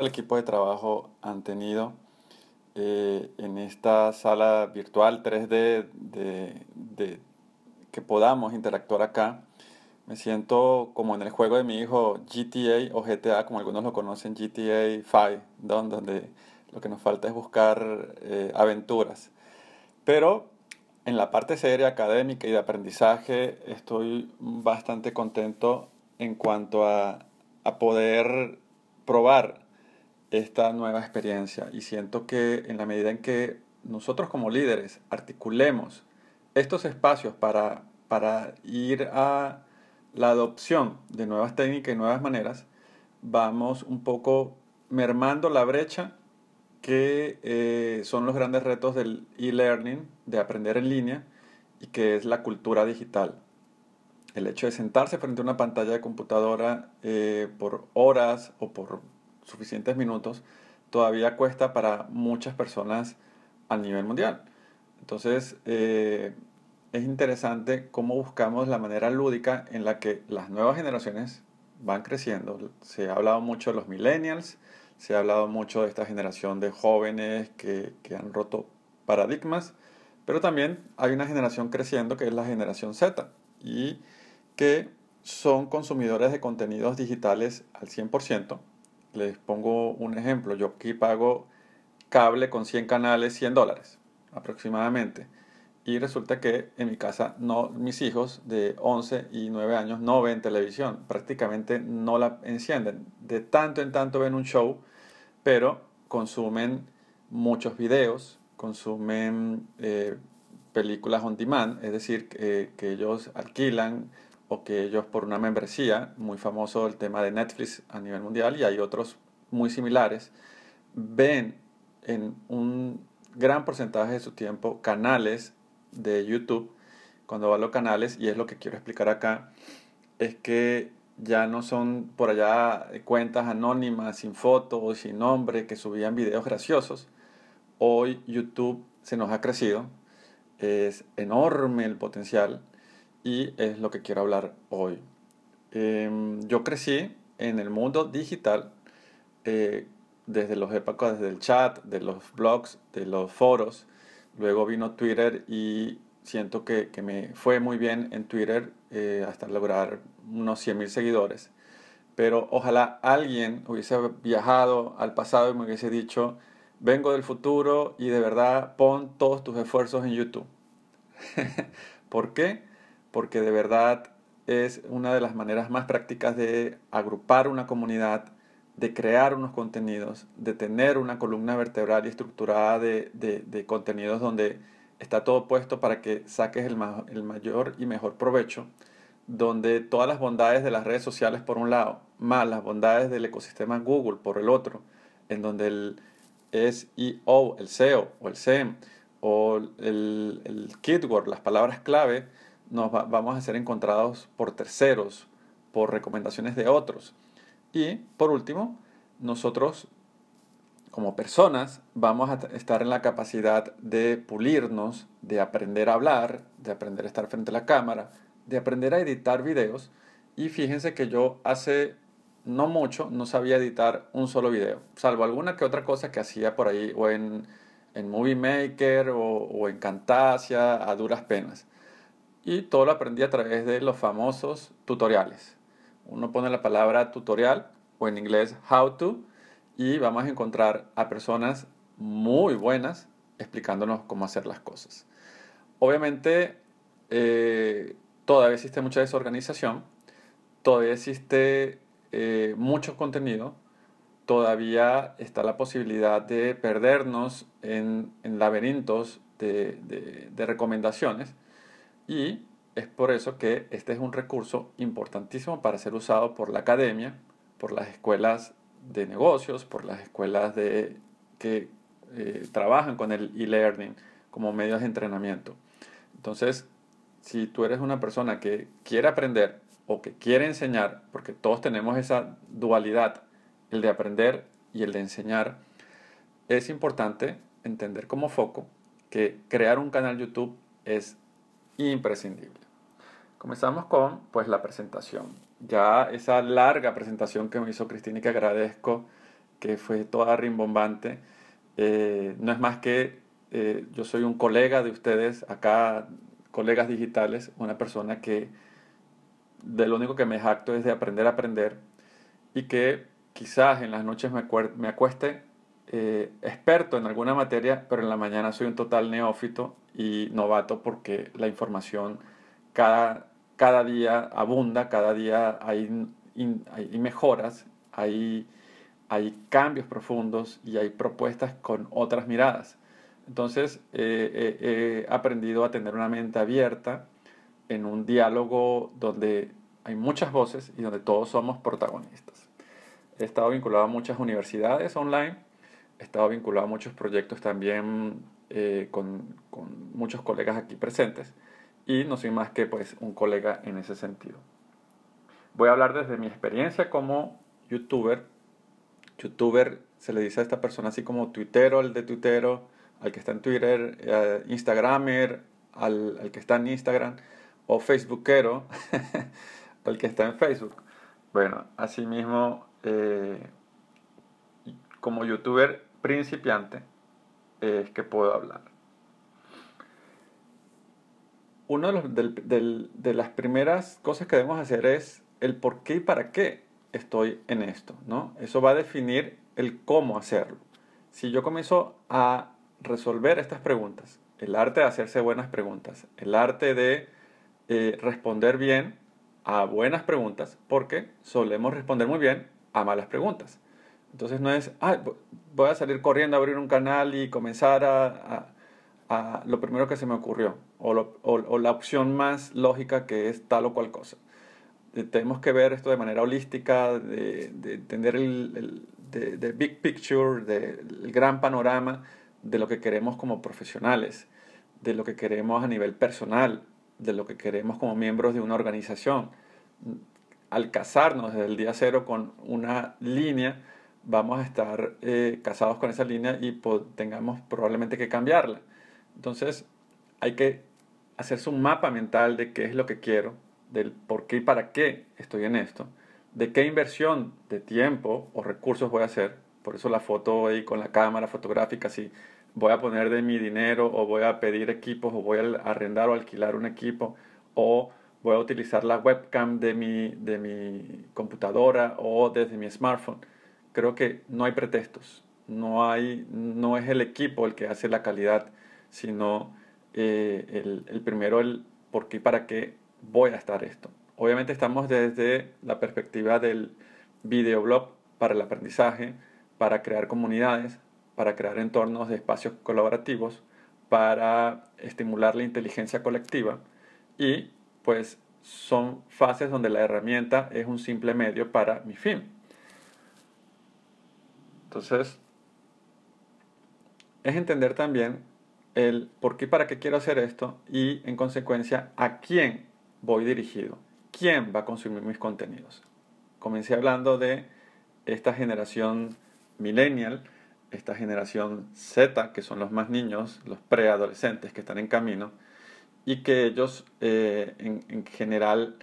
el equipo de trabajo han tenido eh, en esta sala virtual 3D de, que podamos interactuar acá. Me siento como en el juego de mi hijo GTA o GTA, como algunos lo conocen, GTA 5, donde lo que nos falta es buscar eh, aventuras. Pero en la parte seria académica y de aprendizaje estoy bastante contento en cuanto a, a poder probar esta nueva experiencia y siento que en la medida en que nosotros como líderes articulemos estos espacios para, para ir a la adopción de nuevas técnicas y nuevas maneras, vamos un poco mermando la brecha que eh, son los grandes retos del e-learning, de aprender en línea, y que es la cultura digital. El hecho de sentarse frente a una pantalla de computadora eh, por horas o por suficientes minutos todavía cuesta para muchas personas a nivel mundial. Entonces, eh, es interesante cómo buscamos la manera lúdica en la que las nuevas generaciones van creciendo. Se ha hablado mucho de los millennials, se ha hablado mucho de esta generación de jóvenes que, que han roto paradigmas, pero también hay una generación creciendo que es la generación Z y que son consumidores de contenidos digitales al 100%. Les pongo un ejemplo, yo aquí pago cable con 100 canales, 100 dólares aproximadamente. Y resulta que en mi casa no, mis hijos de 11 y 9 años no ven televisión, prácticamente no la encienden. De tanto en tanto ven un show pero consumen muchos videos, consumen eh, películas on demand, es decir, que, ellos alquilan o que ellos por una membresía, muy famoso el tema de Netflix a nivel mundial y hay otros muy similares, ven en un gran porcentaje de su tiempo canales de YouTube. Cuando va los canales, y es lo que quiero explicar acá, es que ya no son por allá cuentas anónimas, sin fotos, sin nombre, que subían videos graciosos. Hoy YouTube se nos ha crecido, es enorme el potencial y es lo que quiero hablar hoy. Em, yo crecí en el mundo digital eh, desde los épocas, desde el chat, de los blogs, de los foros. Luego vino Twitter y siento que, que me fue muy bien en Twitter eh, hasta lograr unos 100.000 seguidores. Pero ojalá alguien hubiese viajado al pasado y me hubiese dicho, vengo del futuro y de verdad pon todos tus esfuerzos en YouTube. ¿Por qué? Porque de verdad es una de las maneras más prácticas de agrupar una comunidad, de crear unos contenidos, de tener una columna vertebral y estructurada de, de, contenidos donde está todo puesto para que saques el, el mayor y mejor provecho donde todas las bondades de las redes sociales por un lado, más las bondades del ecosistema Google por el otro, en donde el SEO, el SEO o el SEM o el, el keyword, las palabras clave, nos vamos a ser encontrados por terceros, por recomendaciones de otros. Y por último, nosotros como personas vamos a estar en la capacidad de pulirnos, de aprender a hablar, de aprender a estar frente a la cámara, de aprender a editar videos y fíjense que yo hace no mucho no sabía editar un solo video, salvo alguna que otra cosa que hacía por ahí o en, en Movie Maker o, o en Camtasia a duras penas. Y todo lo aprendí a través de los famosos tutoriales. Uno pone la palabra tutorial o en inglés how to y vamos a encontrar a personas muy buenas explicándonos cómo hacer las cosas. Obviamente, eh, todavía existe mucha desorganización, todavía existe eh, mucho contenido, todavía está la posibilidad de perdernos en, laberintos de, recomendaciones y es por eso que este es un recurso importantísimo para ser usado por la academia, por las escuelas de negocios, por las escuelas de, que eh, trabajan con el e-learning como medios de entrenamiento. Entonces, si tú eres una persona que quiere aprender o que quiere enseñar, porque todos tenemos esa dualidad, el de aprender y el de enseñar, es importante entender como foco que crear un canal YouTube es imprescindible. Comenzamos con pues la presentación. Ya esa larga presentación que me hizo Cristina y que agradezco que fue toda rimbombante. Eh, no es más que eh, yo soy un colega de ustedes, acá colegas digitales, una persona que de lo único que me jacto es de aprender a aprender y que quizás en las noches me, me acueste eh, experto en alguna materia, pero en la mañana soy un total neófito y novato porque la información cada, cada día abunda, cada día hay, hay mejoras, hay, hay cambios profundos y hay propuestas con otras miradas. Entonces eh, he aprendido a tener una mente abierta en un diálogo donde hay muchas voces y donde todos somos protagonistas. He estado vinculado a muchas universidades online, he estado vinculado a muchos proyectos también eh, con, con, muchos colegas aquí presentes y no soy más que pues un colega en ese sentido. Voy a hablar desde mi experiencia como youtuber. Youtuber se le dice a esta persona así como tuitero, el de tuitero, al que está en Twitter, eh, Instagramer, al, al, que está en Instagram, o Facebookero, al que está en Facebook. Bueno, asimismo, eh, como youtuber principiante, es que puedo hablar. Una de, las primeras cosas que debemos hacer es el por qué y para qué estoy en esto, ¿no? Eso va a definir el cómo hacerlo. Si yo comienzo a resolver estas preguntas, el arte de hacerse buenas preguntas, el arte de eh, responder bien a buenas preguntas, porque solemos responder muy bien a malas preguntas. Entonces no es, voy a salir corriendo a abrir un canal y comenzar a, a, lo primero que se me ocurrió, o, o, la opción más lógica que es tal o cual cosa. Eh, tenemos que ver esto de manera holística, de, de entender el, el de, big picture, del gran panorama, de lo que queremos como profesionales, de lo que queremos a nivel personal, de lo que queremos como miembros de una organización. Al casarnos desde el día cero con una línea, vamos a estar eh, casados con esa línea y tengamos probablemente que cambiarla. Entonces, hay que hacerse un mapa mental de qué es lo que quiero, del por qué y para qué estoy en esto, de qué inversión de tiempo o recursos voy a hacer por eso la foto ahí con la cámara fotográfica, si voy a poner de mi dinero o voy a pedir equipos o voy a arrendar o alquilar un equipo o voy a utilizar la webcam de mi, de mi computadora o desde mi smartphone. Creo que no hay pretextos. No, hay, no es el equipo el que hace la calidad, sino eh, el, el primero el por qué y para qué voy a estar esto. Obviamente estamos desde la perspectiva del videoblog para el aprendizaje, para crear comunidades, para crear entornos de espacios colaborativos, para estimular la inteligencia colectiva y pues son fases donde la herramienta es un simple medio para mi fin. Entonces, es entender también el por qué y para qué quiero hacer esto y en consecuencia a quién voy dirigido, quién va a consumir mis contenidos. Comencé hablando de esta generación millennial, esta generación Z, que son los más niños, los preadolescentes que están en camino, y que ellos eh, en, general,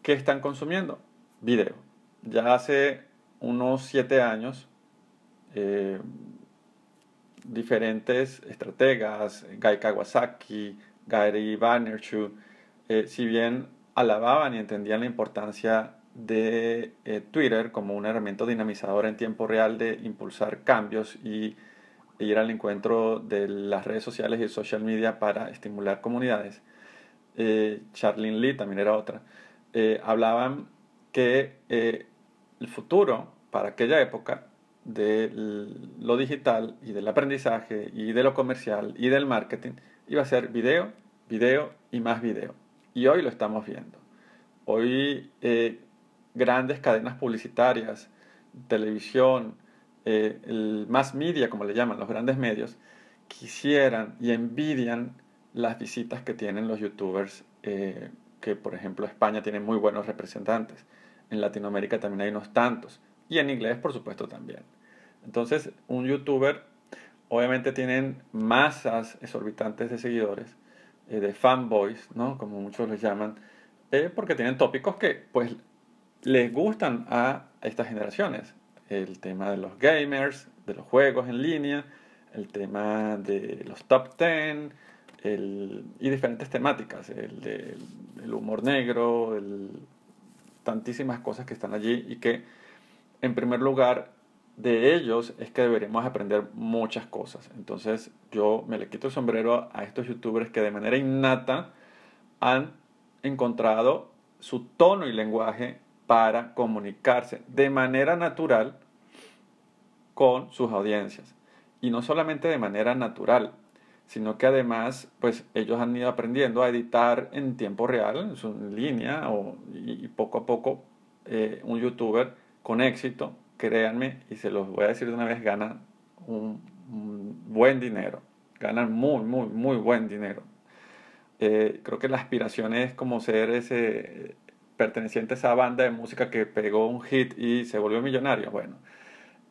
¿qué están consumiendo? Video. Ya hace unos siete años, eh, diferentes estrategas, Guy Kawasaki, Gary Vaynerchuk, eh, si bien alababan y entendían la importancia de eh, Twitter como una herramienta dinamizadora en tiempo real de impulsar cambios y ir al encuentro de las redes sociales y social media para estimular comunidades. Eh, Charlene Lee también era otra. Eh, hablaban que el futuro para aquella época de lo digital y del aprendizaje y de lo comercial y del marketing iba a ser video, video y más video. Y hoy lo estamos viendo. Hoy grandes cadenas publicitarias, televisión, eh, el mass media, como le llaman los grandes medios, quisieran y envidian las visitas que tienen los youtubers, eh, que por ejemplo España tiene muy buenos representantes, en Latinoamérica también hay unos tantos, y en inglés por supuesto también. Entonces, un youtuber obviamente tienen masas exorbitantes de seguidores, eh, de fanboys, ¿no? como muchos les llaman, porque tienen tópicos que pues les gustan a estas generaciones. el tema de los gamers, de los juegos en línea, el tema de los top 10 y diferentes temáticas, el, de, el humor negro, tantísimas cosas que están allí y que en primer lugar de ellos es que deberíamos aprender muchas cosas. Entonces yo me le quito el sombrero a estos youtubers que de manera innata han encontrado su tono y lenguaje para comunicarse de manera natural con sus audiencias. Y no solamente de manera natural, sino que además pues ellos han ido aprendiendo a editar en tiempo real, en línea, o, y, poco a poco eh, un youtuber con éxito, créanme, y se los voy a decir de una vez, gana un, buen dinero, ganan muy, muy, muy buen dinero. Eh, creo que la aspiración es como ser ese perteneciente a esa banda de música que pegó un hit y se volvió millonario. Bueno,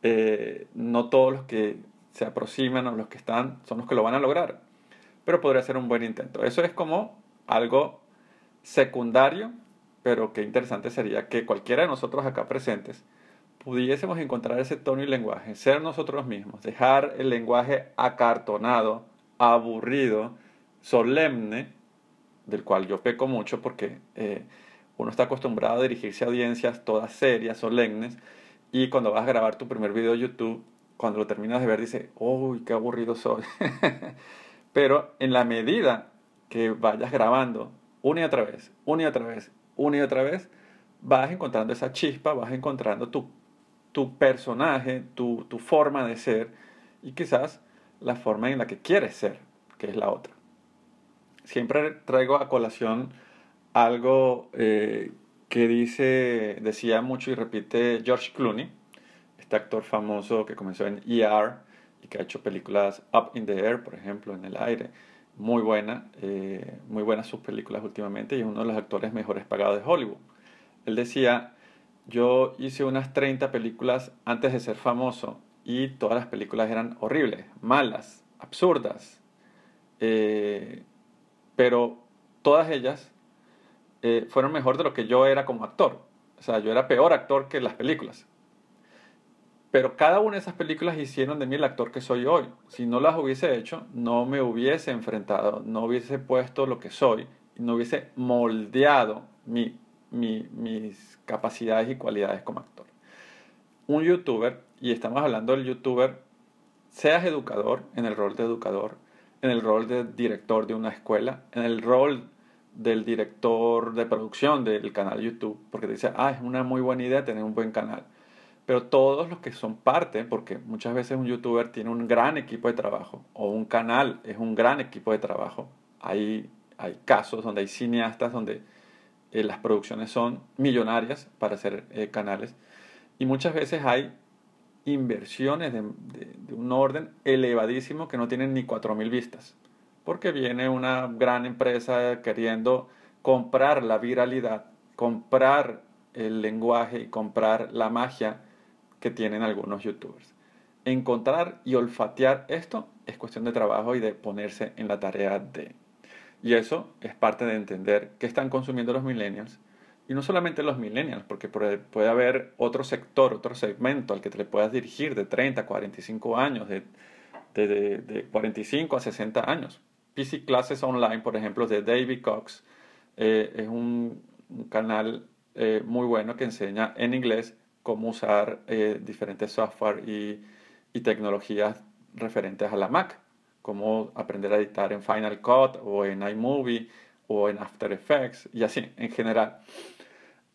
eh, no todos los que se aproximan a los que están son los que lo van a lograr, pero podría ser un buen intento. Eso es como algo secundario, pero qué interesante sería que cualquiera de nosotros acá presentes pudiésemos encontrar ese tono y lenguaje, ser nosotros mismos, dejar el lenguaje acartonado, aburrido, solemne, del cual yo peco mucho porque eh, uno está acostumbrado a dirigirse a audiencias todas serias, solemnes, y cuando vas a grabar tu primer video de YouTube, cuando lo terminas de ver, dices, uy, qué aburrido soy. Pero en la medida que vayas grabando una y otra vez, una y otra vez, una y otra vez, vas encontrando esa chispa, vas encontrando tu tu personaje, tu, tu forma de ser y quizás la forma en la que quieres ser, que es la otra. Siempre traigo a colación algo eh, que dice, decía mucho y repite George Clooney, este actor famoso que comenzó en ER y que ha hecho películas Up in the Air, por ejemplo, en el aire, muy buena, eh, muy buenas sus películas últimamente y es uno de los actores mejores pagados de Hollywood. Él decía, yo hice unas 30 películas antes de ser famoso y todas las películas eran horribles, malas, absurdas. Eh, pero todas ellas eh, fueron mejor de lo que yo era como actor. O sea, yo era peor actor que las películas. Pero cada una de esas películas hicieron de mí el actor que soy hoy. Si no las hubiese hecho, no me hubiese enfrentado, no hubiese puesto lo que soy, no hubiese moldeado mi mis capacidades y cualidades como actor. Un youtuber, y estamos hablando del youtuber, seas educador, en el rol de educador, en el rol de director de una escuela, en el rol del director de producción del canal YouTube, porque te dice, ah, es una muy buena idea tener un buen canal. Pero todos los que son parte, porque muchas veces un youtuber tiene un gran equipo de trabajo, o un canal es un gran equipo de trabajo. Hay, hay casos donde hay cineastas donde eh, las producciones son millonarias para hacer eh, canales y muchas veces hay inversiones de, un orden elevadísimo que no tienen ni 4.000 vistas, porque viene una gran empresa queriendo comprar la viralidad, comprar el lenguaje y comprar la magia que tienen algunos youtubers. Encontrar y olfatear esto es cuestión de trabajo y de ponerse en la tarea de... Y eso es parte de entender qué están consumiendo los millennials. Y no solamente los millennials, porque puede haber otro sector, otro segmento al que te le puedas dirigir de 30 a 45 años, de, de, de, 45 a 60 años. PC Classes Online, por ejemplo, de David Cox, eh, es un, canal eh, muy bueno que enseña en inglés cómo usar eh, diferentes software y, y tecnologías referentes a la Mac cómo aprender a editar en Final Cut o en iMovie o en After Effects y así en general.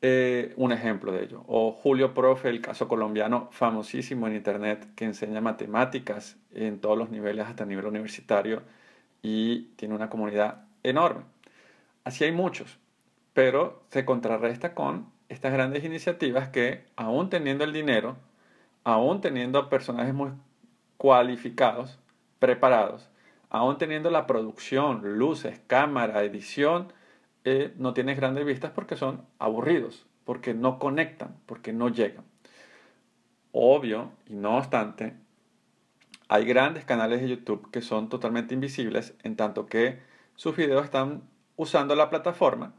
Eh, un ejemplo de ello. O Julio Profe, el caso colombiano famosísimo en Internet que enseña matemáticas en todos los niveles hasta nivel universitario y tiene una comunidad enorme. Así hay muchos, pero se contrarresta con estas grandes iniciativas que aún teniendo el dinero, aún teniendo personajes muy cualificados, preparados, aún teniendo la producción, luces, cámara, edición, eh, no tienes grandes vistas porque son aburridos, porque no conectan, porque no llegan. Obvio, y no obstante, hay grandes canales de YouTube que son totalmente invisibles en tanto que sus videos están usando la plataforma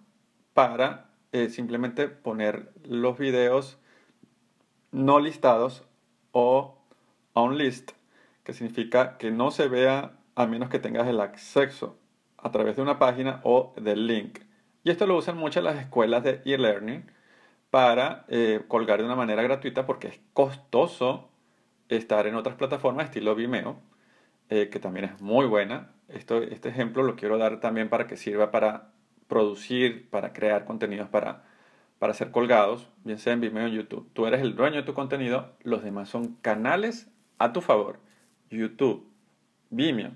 para eh, simplemente poner los videos no listados o on list, que significa que no se vea a menos que tengas el acceso a través de una página o del link. Y esto lo usan muchas las escuelas de e-learning para eh, colgar de una manera gratuita porque es costoso estar en otras plataformas estilo Vimeo, eh, que también es muy buena. Esto, este ejemplo lo quiero dar también para que sirva para producir, para crear contenidos para, para ser colgados, bien sea en Vimeo o YouTube. Tú eres el dueño de tu contenido, los demás son canales a tu favor. YouTube, Vimeo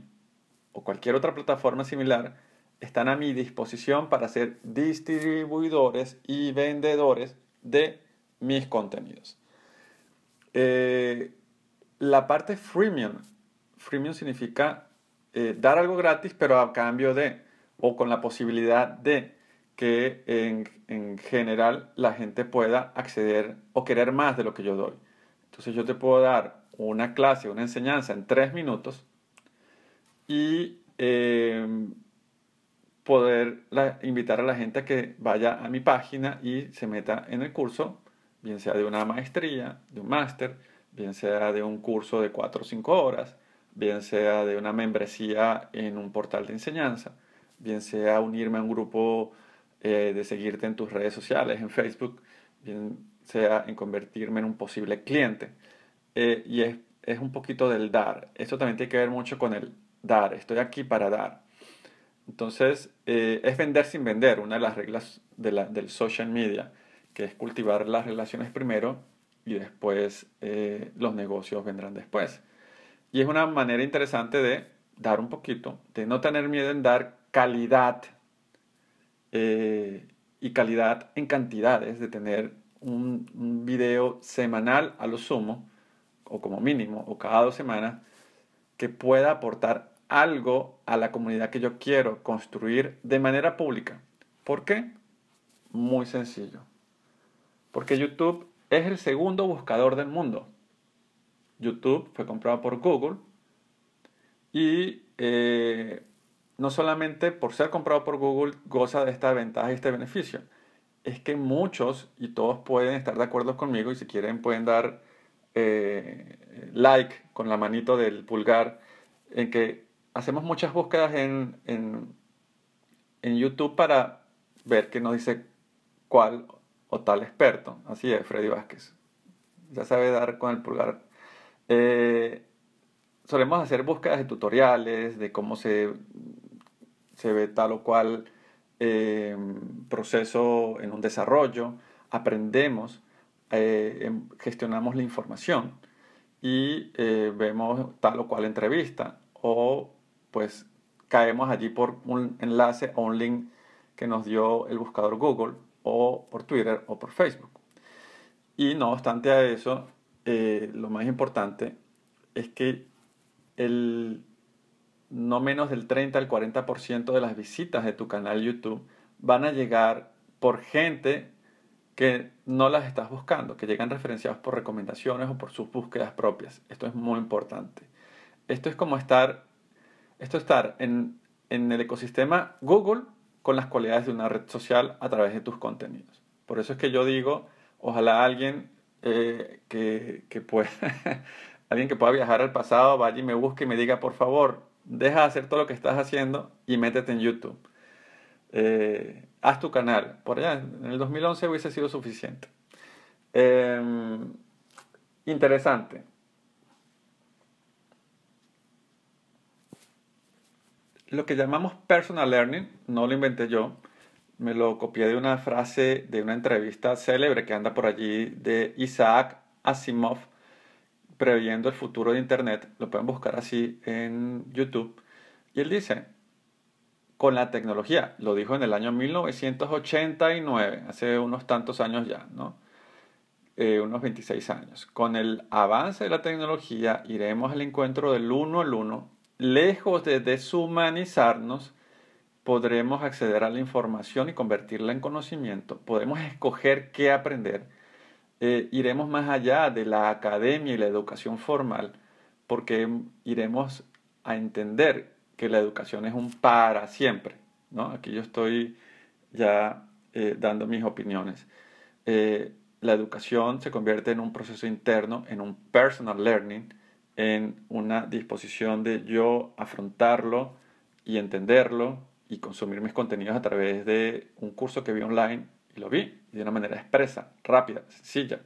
o cualquier otra plataforma similar están a mi disposición para ser distribuidores y vendedores de mis contenidos. Eh, la parte freemium, freemium significa eh, dar algo gratis, pero a cambio de, o con la posibilidad de que en, en, general la gente pueda acceder o querer más de lo que yo doy. Entonces yo te puedo dar una clase, una enseñanza en tres minutos y eh, poder invitar a la gente a que vaya a mi página y se meta en el curso, bien sea de una maestría, de un máster, bien sea de un curso de 4 o 5 horas, bien sea de una membresía en un portal de enseñanza, bien sea unirme a un grupo eh, de seguirte en tus redes sociales, en Facebook, bien sea en convertirme en un posible cliente. Eh, y es, es un poquito del dar. Esto también tiene que ver mucho con el dar. Estoy aquí para dar. Entonces, eh, es vender sin vender, una de las reglas de la, del social media, que es cultivar las relaciones primero y después eh, los negocios vendrán después. Y es una manera interesante de dar un poquito, de no tener miedo en dar calidad eh, y calidad en cantidades, de tener un, un video semanal a lo sumo, o como mínimo, o cada dos semanas, que pueda aportar algo a la comunidad que yo quiero construir de manera pública. ¿Por qué? Muy sencillo. Porque YouTube es el segundo buscador del mundo. YouTube fue comprado por Google y eh, no solamente por ser comprado por Google goza de esta ventaja y este beneficio, es que muchos y todos pueden estar de acuerdo conmigo y si quieren pueden dar eh, like con la manito del pulgar en que hacemos muchas búsquedas en, en, YouTube para ver qué nos dice cuál o tal experto. Así es, Freddy Vázquez. Ya sabe dar con el pulgar. Eh, solemos hacer búsquedas de tutoriales, de cómo se, se ve tal o cual eh, proceso en un desarrollo. Aprendemos, eh, em, gestionamos la información y vemos tal o cual entrevista o pues caemos allí por un enlace o un link que nos dio el buscador Google o por Twitter o por Facebook. Y no obstante a eso, eh, lo más importante es que el no menos del 30 al 40% de las visitas de tu canal YouTube van a llegar por gente que no las estás buscando, que llegan referenciados por recomendaciones o por sus búsquedas propias. Esto es muy importante. Esto es como estar esto estar en, el ecosistema Google con las cualidades de una red social a través de tus contenidos. Por eso es que yo digo, ojalá alguien eh, que, pueda, alguien que pueda viajar al pasado vaya y me busque y me diga, por favor, deja de hacer todo lo que estás haciendo y métete en YouTube. Eh, haz tu canal. Por allá, en el 2011 hubiese sido suficiente. Em, interesante. Lo que llamamos personal learning, no lo inventé yo, me lo copié de una frase de una entrevista célebre que anda por allí de Isaac Asimov, previendo el futuro de Internet. Lo pueden buscar así en YouTube. Y él dice, con la tecnología, lo dijo en el año 1989, hace unos tantos años ya, ¿no? Eh, unos 26 años. Con el avance de la tecnología iremos al encuentro del uno al uno lejos de deshumanizarnos, podremos acceder a la información y convertirla en conocimiento, podemos escoger qué aprender, eh, iremos más allá de la academia y la educación formal, porque iremos a entender que la educación es un para siempre. ¿no? Aquí yo estoy ya eh, dando mis opiniones. Eh, la educación se convierte en un proceso interno, en un personal learning, en una disposición de yo afrontarlo y entenderlo y consumir mis contenidos a través de un curso que vi online y lo vi de una manera expresa, rápida, sencilla.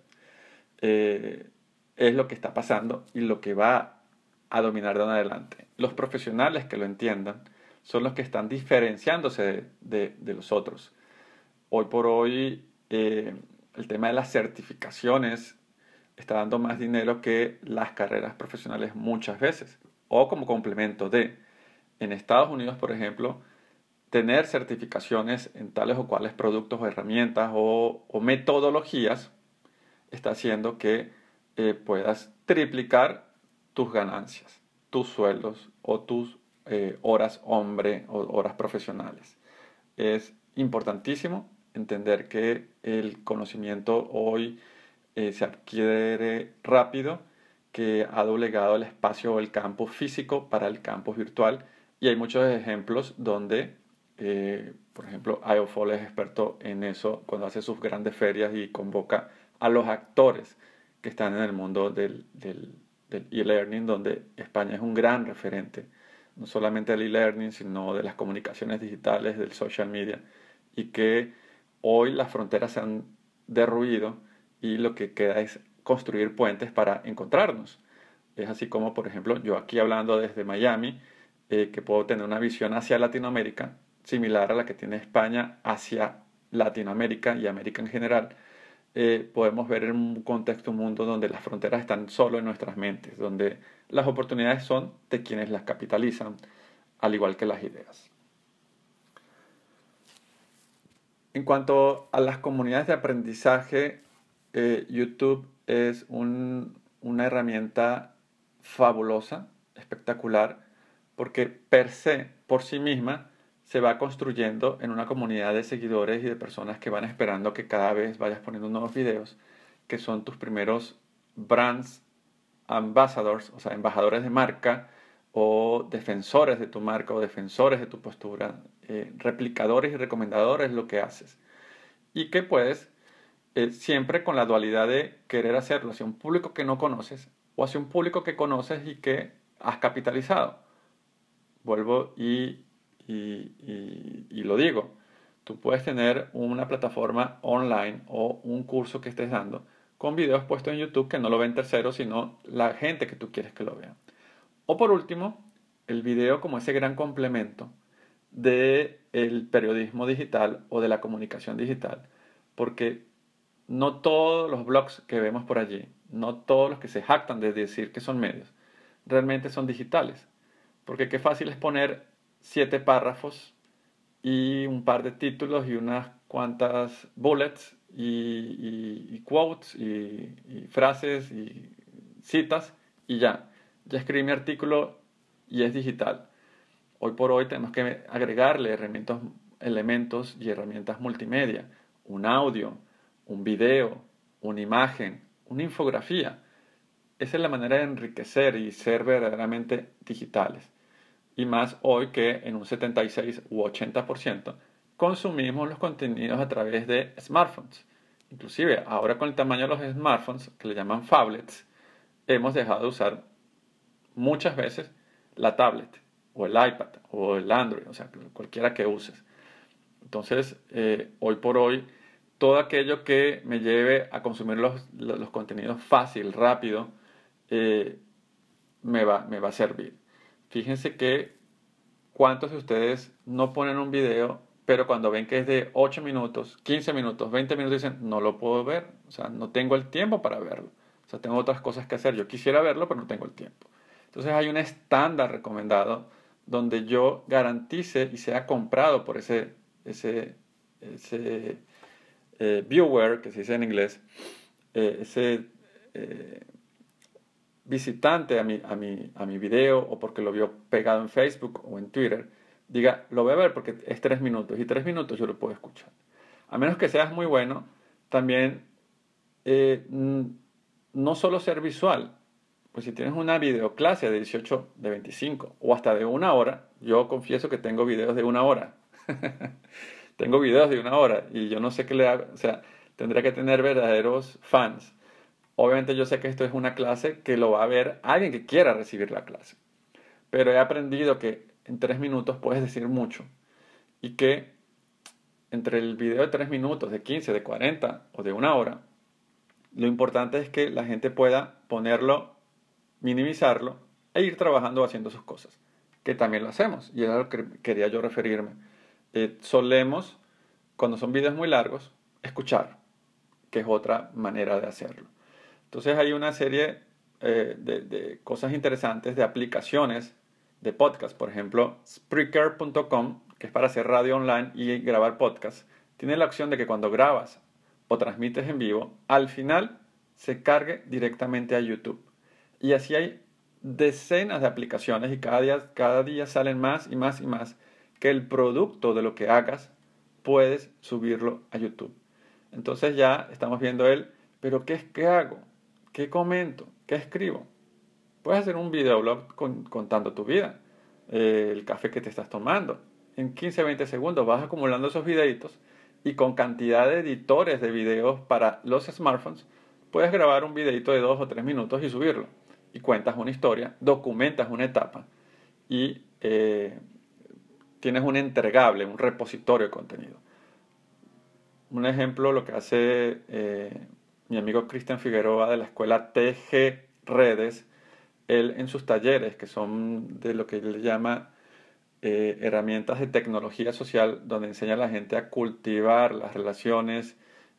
Eh, es lo que está pasando y lo que va a dominar de en adelante. Los profesionales que lo entiendan son los que están diferenciándose de, los otros. Hoy por hoy eh, el tema de las certificaciones está dando más dinero que las carreras profesionales muchas veces, o como complemento de. En Estados Unidos, por ejemplo, tener certificaciones en tales o cuales productos o herramientas o, metodologías está haciendo que eh, puedas triplicar tus ganancias, tus sueldos o tus eh, horas hombre o horas profesionales. Es importantísimo entender que el conocimiento hoy eh, se adquiere rápido, que ha doblegado el espacio o el campo físico para el campo virtual y hay muchos ejemplos donde, eh, por ejemplo, IOFOL es experto en eso cuando hace sus grandes ferias y convoca a los actores que están en el mundo del, del, del e-learning, donde España es un gran referente, no solamente del e-learning, sino de las comunicaciones digitales, del social media, y que hoy las fronteras se han derruido y lo que queda es construir puentes para encontrarnos. Es así como, por ejemplo, yo aquí hablando desde Miami, eh, que puedo tener una visión hacia Latinoamérica similar a la que tiene España hacia Latinoamérica y América en general, eh, podemos ver en un contexto, un mundo donde las fronteras están solo en nuestras mentes, donde las oportunidades son de quienes las capitalizan, al igual que las ideas. En cuanto a las comunidades de aprendizaje, eh, YouTube es una herramienta fabulosa, espectacular, porque per se, por sí misma, se va construyendo en una comunidad de seguidores y de personas que van esperando que cada vez vayas poniendo nuevos videos, que son tus primeros brands ambassadors, o sea, embajadores de marca o defensores de tu marca o defensores de tu postura, eh, replicadores y recomendadores lo que haces. Y que puedes eh, siempre con la dualidad de querer hacerlo hacia un público que no conoces o hacia un público que conoces y que has capitalizado. Vuelvo y, y, lo digo, tú puedes tener una plataforma online o un curso que estés dando con videos puestos en YouTube que no lo ven terceros, sino la gente que tú quieres que lo vea. O por último, el video como ese gran complemento del el periodismo digital o de la comunicación digital, porque no todos los blogs que vemos por allí, no todos los que se jactan de decir que son medios, realmente son digitales. Porque qué fácil es poner siete párrafos y un par de títulos y unas cuantas bullets y, quotes y, y, frases y citas y ya. Ya escribí mi artículo y es digital. Hoy por hoy tenemos que agregarle elementos, elementos y herramientas multimedia, un audio, un video, una imagen, una infografía. Esa es la manera de enriquecer y ser verdaderamente digitales. Y más hoy que en un 76 u 80% consumimos los contenidos a través de smartphones. Inclusive ahora con el tamaño de los smartphones, que le llaman phablets, hemos dejado de usar muchas veces la tablet o el iPad o el Android, o sea, cualquiera que uses. Entonces, eh, hoy por hoy todo aquello que me lleve a consumir los, los contenidos fácil, rápido, eh, me, va, me va a servir. Fíjense que cuántos de ustedes no ponen un video, pero cuando ven que es de 8 minutos, 15 minutos, 20 minutos, dicen, no lo puedo ver, o sea, no tengo el tiempo para verlo. O sea, tengo otras cosas que hacer. Yo quisiera verlo, pero no tengo el tiempo. Entonces hay un estándar recomendado donde yo garantice y sea comprado por ese, ese, ese eh, viewer, que se dice en inglés, eh, ese eh, visitante a mi, a, mi, a mi video o porque lo vio pegado en Facebook o en Twitter, diga, lo voy a ver porque es tres minutos y tres minutos yo lo puedo escuchar. A menos que seas muy bueno, también no solo ser visual, pues si tienes una videoclase de 18, de 25 o hasta de una hora, yo confieso que tengo videos de una hora. tengo videos de una hora y yo no sé qué le hago. O sea, tendría que tener verdaderos fans. Obviamente yo sé que esto es una clase que lo va a ver alguien que quiera recibir la clase. Pero he aprendido que en tres minutos puedes decir mucho y que entre el video de tres minutos, de 15, de 40 o de una hora, lo importante es que la gente pueda ponerlo, minimizarlo e ir trabajando haciendo sus cosas, que también lo hacemos y es a lo que quería yo referirme. Eh, solemos, cuando son videos muy largos, escuchar, que es otra manera de hacerlo. Entonces hay una serie eh, de, cosas interesantes, de aplicaciones de podcast. Por ejemplo, Spreaker.com, que es para hacer radio online y grabar podcast, tiene la opción de que cuando grabas o transmites en vivo, al final se cargue directamente a YouTube. Y así hay decenas de aplicaciones y cada día, cada día salen más y más y más que el producto de lo que hagas puedes subirlo a YouTube. Entonces ya estamos viendo él, pero ¿qué, qué hago? ¿Qué comento? ¿Qué escribo? Puedes hacer un videoblog contando tu vida, eh, el café que te estás tomando. En 15, 20 segundos vas acumulando esos videitos y con cantidad de editores de videos para los smartphones, puedes grabar un videito de 2 o 3 minutos y subirlo. Y cuentas una historia, documentas una etapa y eh, tienes un entregable, un repositorio de contenido. Un ejemplo, lo que hace eh, mi amigo Cristian Figueroa de la escuela TG Redes, él en sus talleres, que son de lo que él llama eh, herramientas de tecnología social, donde enseña a la gente a cultivar las relaciones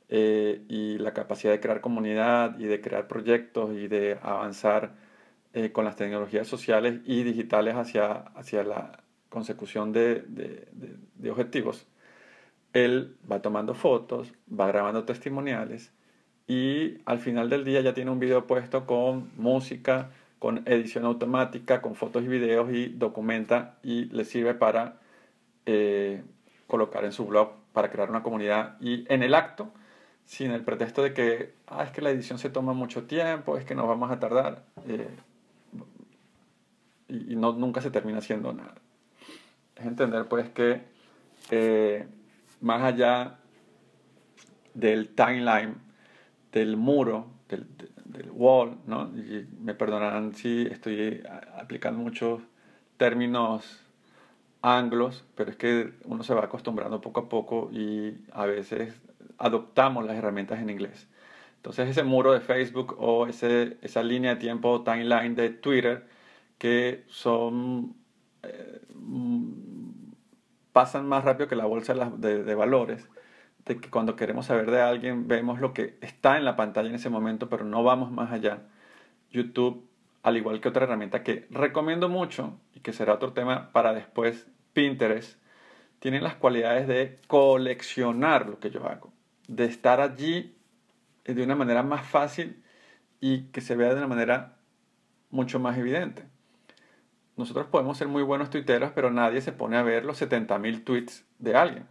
eh, y la capacidad de crear comunidad y de crear proyectos y de avanzar con las tecnologías sociales y digitales hacia, hacia la consecución de, de, objetivos, él va tomando fotos, va grabando testimoniales y al final del día ya tiene un video puesto con música, con edición automática, con fotos y videos y documenta y le sirve para eh, colocar en su blog, para crear una comunidad. Y en el acto, sin el pretexto de que ah, es que la edición se toma mucho tiempo, es que nos vamos a tardar eh, y, no, nunca se termina haciendo nada. Es entender pues que eh, más allá del timeline, del muro, del, wall, ¿no? me perdonarán si estoy aplicando muchos términos anglos, pero es que uno se va acostumbrando poco a poco y a veces adoptamos las herramientas en inglés. Entonces ese muro de Facebook o esa línea de tiempo timeline de Twitter que son eh, pasan más rápido que la bolsa de, valores, de que cuando queremos saber de alguien vemos lo que está en la pantalla en ese momento, pero no vamos más allá. YouTube, al igual que otra herramienta que recomiendo mucho y que será otro tema para después, Pinterest, tienen las cualidades de coleccionar lo que yo hago, de estar allí de una manera más fácil y que se vea de una manera mucho más evidente. Nosotros podemos ser muy buenos tuiteros, pero nadie se pone a ver los 70.000 tweets de alguien,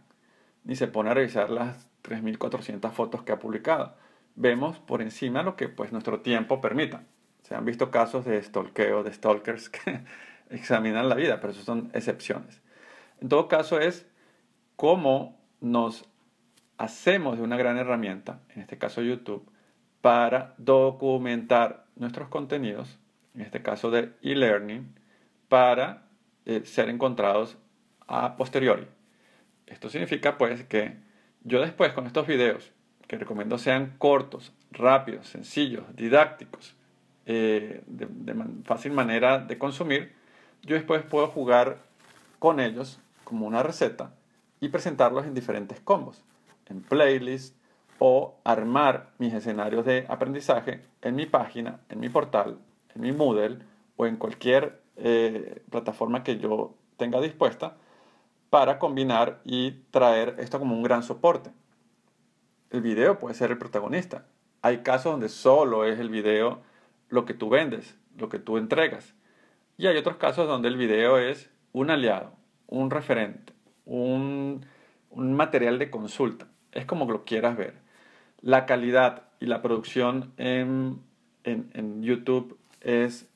ni se pone a revisar las 3.400 fotos que ha publicado. Vemos por encima lo que pues nuestro tiempo permita. Se han visto casos de stalkeo, de stalkers que examinan la vida, pero eso son excepciones. En todo caso es cómo nos hacemos de una gran herramienta, en este caso YouTube, para documentar nuestros contenidos, en este caso de e-learning, para eh, ser encontrados a posteriori. Esto significa pues que yo después con estos videos, que recomiendo sean cortos, rápidos, sencillos, didácticos, eh, de, fácil manera de consumir, yo después puedo jugar con ellos como una receta y presentarlos en diferentes combos, en playlists o armar mis escenarios de aprendizaje en mi página, en mi portal, en mi Moodle o en cualquier eh, plataforma que yo tenga dispuesta para combinar y traer esto como un gran soporte. El video puede ser el protagonista. Hay casos donde solo es el video lo que tú vendes, lo que tú entregas. Y hay otros casos donde el video es un aliado, un referente, un, material de consulta. Es como lo quieras ver. La calidad y la producción en, en YouTube es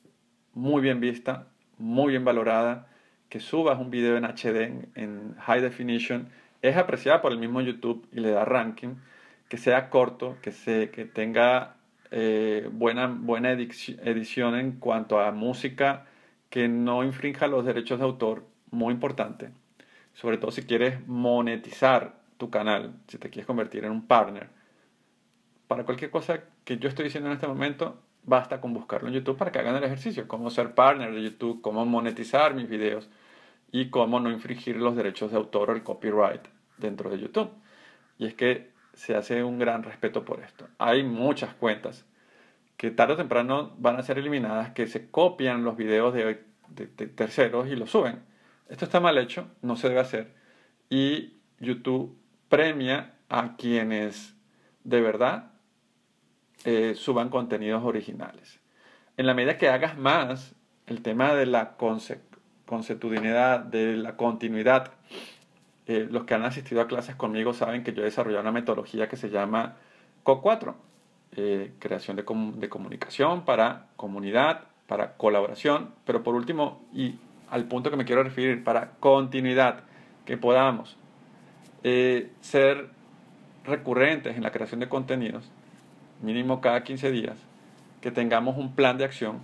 muy bien vista, muy bien valorada, que subas un video en HD, en, high definition, es apreciada por el mismo YouTube y le da ranking. que sea corto, que, se, que tenga eh, buena, buena edición en cuanto a música, que no infrinja los derechos de autor, muy importante. Sobre todo si quieres monetizar tu canal, si te quieres convertir en un partner. Para cualquier cosa que yo estoy diciendo en este momento, basta con buscarlo en YouTube para que hagan el ejercicio, cómo ser partner de YouTube, cómo monetizar mis videos y cómo no infringir los derechos de autor o el copyright dentro de YouTube. Y es que se hace un gran respeto por esto. Hay muchas cuentas que tarde o temprano van a ser eliminadas, que se copian los videos de, terceros y los suben. Esto está mal hecho, no se debe hacer. Y YouTube premia a quienes de verdad eh, suban contenidos originales. En la medida que hagas más, el tema de la conceptualidad, de la continuidad, eh, los que han asistido a clases conmigo saben que yo he desarrollado una metodología que se llama CO4, eh, creación de, comunicación para comunidad, para colaboración, pero por último, y al punto que me quiero referir, para continuidad, que podamos ser recurrentes en la creación de contenidos, mínimo cada 15 días, que tengamos un plan de acción,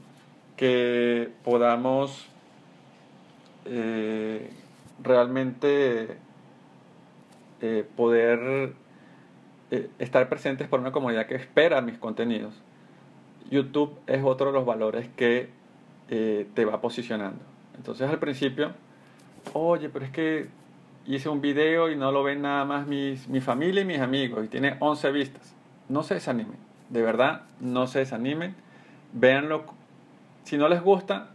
que podamos realmente eh, poder eh, estar presentes por una comunidad que espera mis contenidos. YouTube es otro de los valores que eh, te va posicionando. Entonces al principio, oye, pero es que hice un video y no lo ven nada más mis, mi familia y mis amigos y tiene 11 vistas. No se desanimen, de verdad, no se desanimen. Véanlo. Si no les gusta,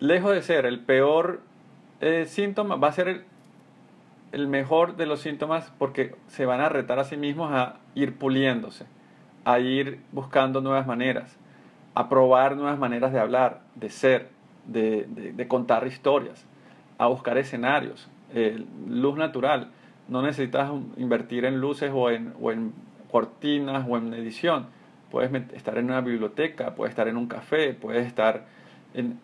lejos de ser el peor síntoma, va a ser el, mejor de los síntomas porque se van a retar a sí mismos a ir puliéndose, a ir buscando nuevas maneras, a probar nuevas maneras de hablar, de ser, de, contar historias, a buscar escenarios, luz natural. No necesitas invertir en luces o en, o en cortinas o en edición. Puedes estar en una biblioteca, puedes estar en un café, puedes estar en,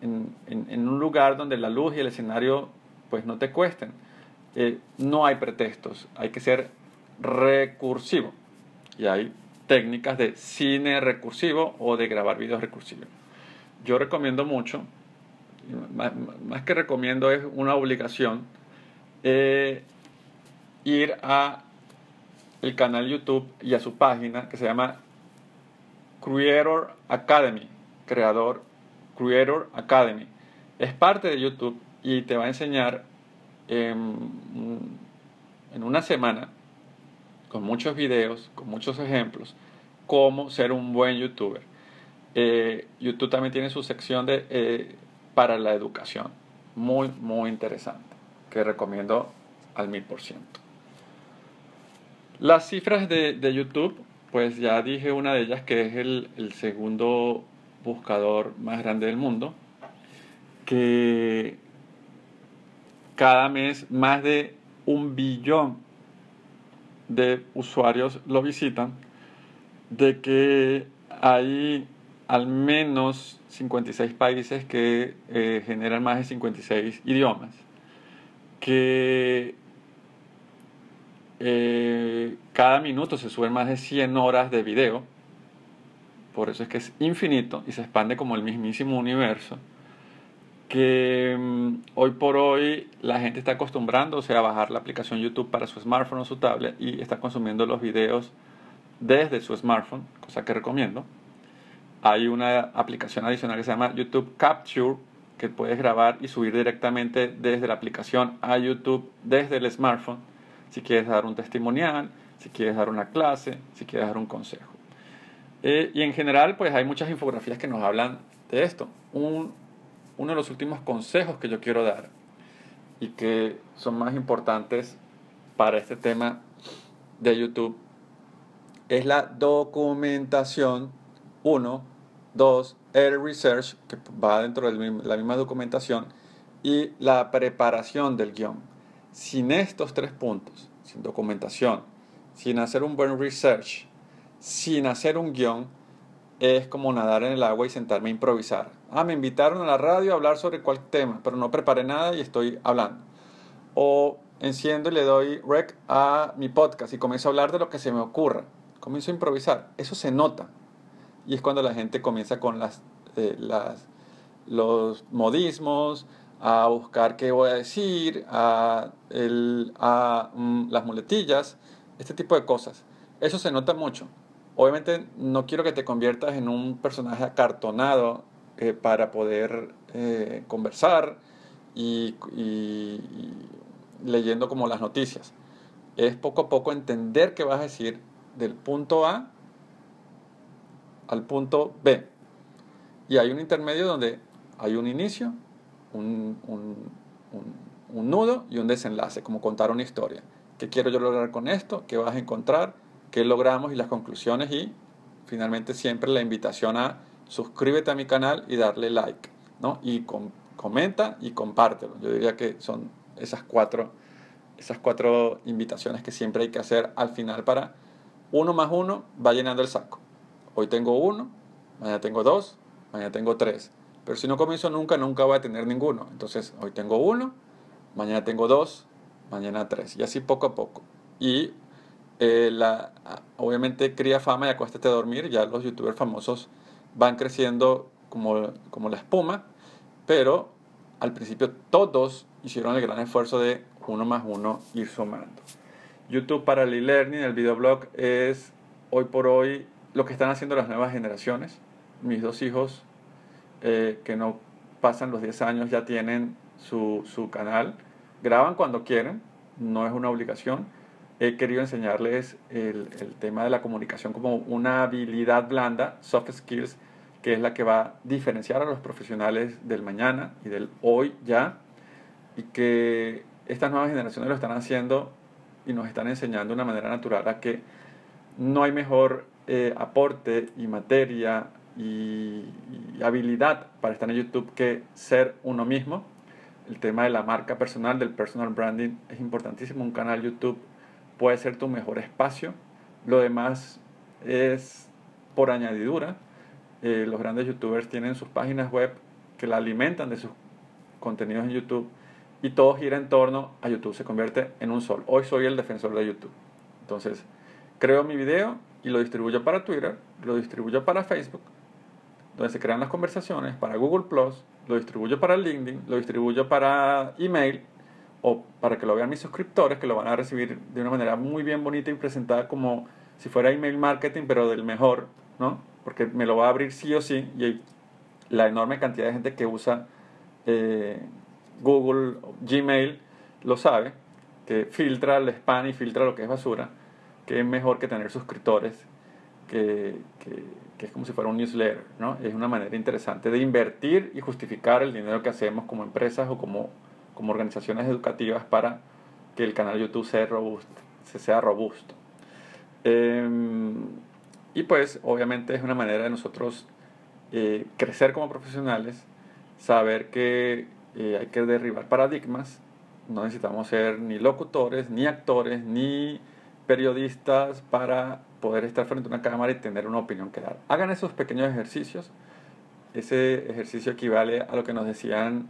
un lugar donde la luz y el escenario pues no te cuesten eh, no hay pretextos, hay que ser recursivo. Y hay técnicas de cine recursivo o de grabar videos recursivos. Yo recomiendo mucho, más, que recomiendo es una obligación, eh, ir a el canal YouTube y a su página que se llama Creator Academy, creador Creator Academy. Es parte de YouTube y te va a enseñar en, una semana, con muchos videos, con muchos ejemplos, cómo ser un buen youtuber. Eh, YouTube también tiene su sección de, eh, para la educación, muy, muy interesante, que recomiendo al mil por ciento. Las cifras de, de, YouTube, pues ya dije una de ellas que es el, el segundo buscador más grande del mundo, que cada mes más de un billón de usuarios lo visitan, de que hay al menos 56 países que eh, generan más de 56 idiomas, que eh, cada minuto se suben más de 100 horas de video, por eso es que es infinito y se expande como el mismísimo universo que mm, hoy por hoy la gente está acostumbrándose a bajar la aplicación YouTube para su smartphone o su tablet y está consumiendo los videos desde su smartphone, cosa que recomiendo. Hay una aplicación adicional que se llama YouTube Capture que puedes grabar y subir directamente desde la aplicación a YouTube desde el smartphone si quieres dar un testimonial, si quieres dar una clase, si quieres dar un consejo. Eh, y en general, pues hay muchas infografías que nos hablan de esto. Un, uno de los últimos consejos que yo quiero dar y que son más importantes para este tema de YouTube es la documentación. Uno, dos, el research, que va dentro de la misma documentación, y la preparación del guion. Sin estos tres puntos, sin documentación, sin hacer un buen research, sin hacer un guion, es como nadar en el agua y sentarme a improvisar. Ah, me invitaron a la radio a hablar sobre cuál tema, pero no preparé nada y estoy hablando. O enciendo y le doy rec a mi podcast y comienzo a hablar de lo que se me ocurra, comienzo a improvisar. Eso se nota. Y es cuando la gente comienza con las, eh, los modismos, a buscar qué voy a decir, a, el, a mm, las muletillas, este tipo de cosas. Eso se nota mucho. Obviamente no quiero que te conviertas en un personaje acartonado eh, para poder eh, conversar y, leyendo como las noticias. Es poco a poco entender qué vas a decir del punto A al punto B. Y hay un intermedio donde hay un inicio, un, un nudo y un desenlace, como contar una historia. ¿Qué quiero yo lograr con esto? ¿Qué vas a encontrar? ¿Qué logramos? Y las conclusiones y finalmente siempre la invitación a suscríbete a mi canal y darle like, ¿no? Y comenta y compártelo. Yo diría que son esas cuatro, esas cuatro invitaciones que siempre hay que hacer al final para uno más uno va llenando el saco. Hoy tengo uno, mañana tengo dos, mañana tengo tres. Pero si no comienzo nunca, nunca voy a tener ninguno. Entonces, hoy tengo uno, mañana tengo dos, mañana tres. Y así poco a poco. Y eh, la, obviamente cría fama y acuéstate a dormir. Ya los youtubers famosos van creciendo como, como la espuma, pero al principio todos hicieron el gran esfuerzo de uno más uno ir sumando. YouTube para el e-learning, el videoblog, es hoy por hoy lo que están haciendo las nuevas generaciones. Mis dos hijos, eh, que no pasan los 10 años, ya tienen su, su canal. Graban cuando quieren, no es una obligación. He querido enseñarles el, el tema de la comunicación como una habilidad blanda, soft skills, que es la que va a diferenciar a los profesionales del mañana y del hoy ya, y que estas nuevas generaciones lo están haciendo y nos están enseñando de una manera natural a que no hay mejor eh, aporte y materia y, habilidad para estar en YouTube que ser uno mismo. El tema de la marca personal, del personal branding, es importantísimo. Un canal YouTube puede ser tu mejor espacio. Lo demás es por añadidura. Eh, los grandes youtubers tienen sus páginas web que la alimentan de sus contenidos en YouTube y todo gira en torno a YouTube, se convierte en un sol. Hoy soy el defensor de YouTube. Entonces, creo mi video y lo distribuyo para Twitter, lo distribuyo para Facebook, donde se crean las conversaciones, para Google Plus, lo distribuyo para LinkedIn, lo distribuyo para email o para que lo vean mis suscriptores, que lo van a recibir de una manera muy bien bonita y presentada como si fuera email marketing, pero del mejor, ¿no? porque me lo va a abrir sí o sí y la enorme cantidad de gente que usa eh, Google, Gmail, lo sabe, que filtra el spam y filtra lo que es basura, que es mejor que tener suscriptores, que, que, es como si fuera un newsletter, ¿no? Es una manera interesante de invertir y justificar el dinero que hacemos como empresas o como, como organizaciones educativas para que el canal YouTube sea robusto. Sea robusto. Em, y pues obviamente es una manera de nosotros eh, crecer como profesionales, saber que eh, hay que derribar paradigmas, no necesitamos ser ni locutores, ni actores, ni periodistas para poder estar frente a una cámara y tener una opinión que dar. Hagan esos pequeños ejercicios. Ese ejercicio equivale a lo que nos decían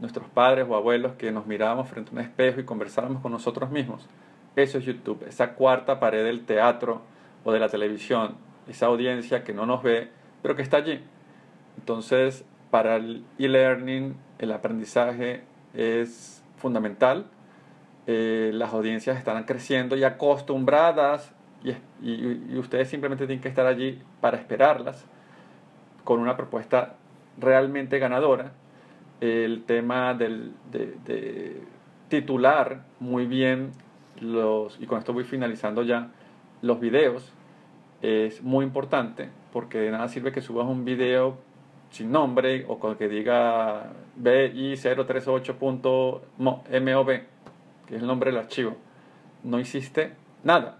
nuestros padres o abuelos que nos mirábamos frente a un espejo y conversábamos con nosotros mismos. Eso es YouTube, esa cuarta pared del teatro o de la televisión, esa audiencia que no nos ve, pero que está allí. Entonces, para el e-learning, el aprendizaje es fundamental. Eh, las audiencias están creciendo y acostumbradas y, ustedes simplemente tienen que estar allí para esperarlas con una propuesta realmente ganadora. El tema del, de, de titular muy bien los, y con esto voy finalizando ya, los videos es muy importante porque de nada sirve que subas un video sin nombre o con que diga BI038.mov, que es el nombre del archivo. No hiciste nada.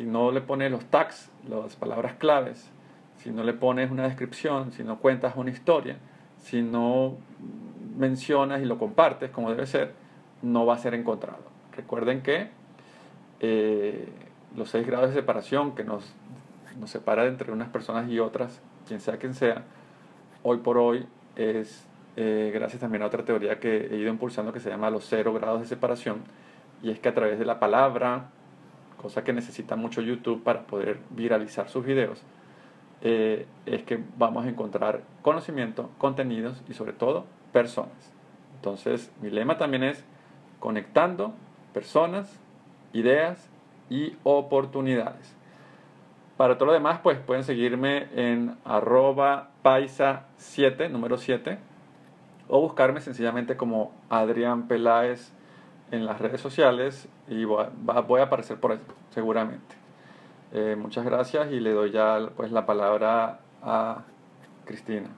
Si no le pones los tags, las palabras claves, si no le pones una descripción, si no cuentas una historia, si no mencionas y lo compartes como debe ser, no va a ser encontrado. Recuerden que eh, los seis grados de separación que nos nos separa entre unas personas y otras, quien sea quien sea, hoy por hoy es eh, gracias también a otra teoría que he ido impulsando que se llama los cero grados de separación, y es que a través de la palabra cosa que necesita mucho YouTube para poder viralizar sus videos, eh, es que vamos a encontrar conocimiento, contenidos y sobre todo personas. Entonces mi lema también es conectando personas, ideas y oportunidades. Para todo lo demás, pues pueden seguirme en arroba paisa7, número 7, o buscarme sencillamente como Adrián Peláez en las redes sociales y voy a, aparecer por ahí seguramente. Eh, muchas gracias y le doy ya pues la palabra a Cristina.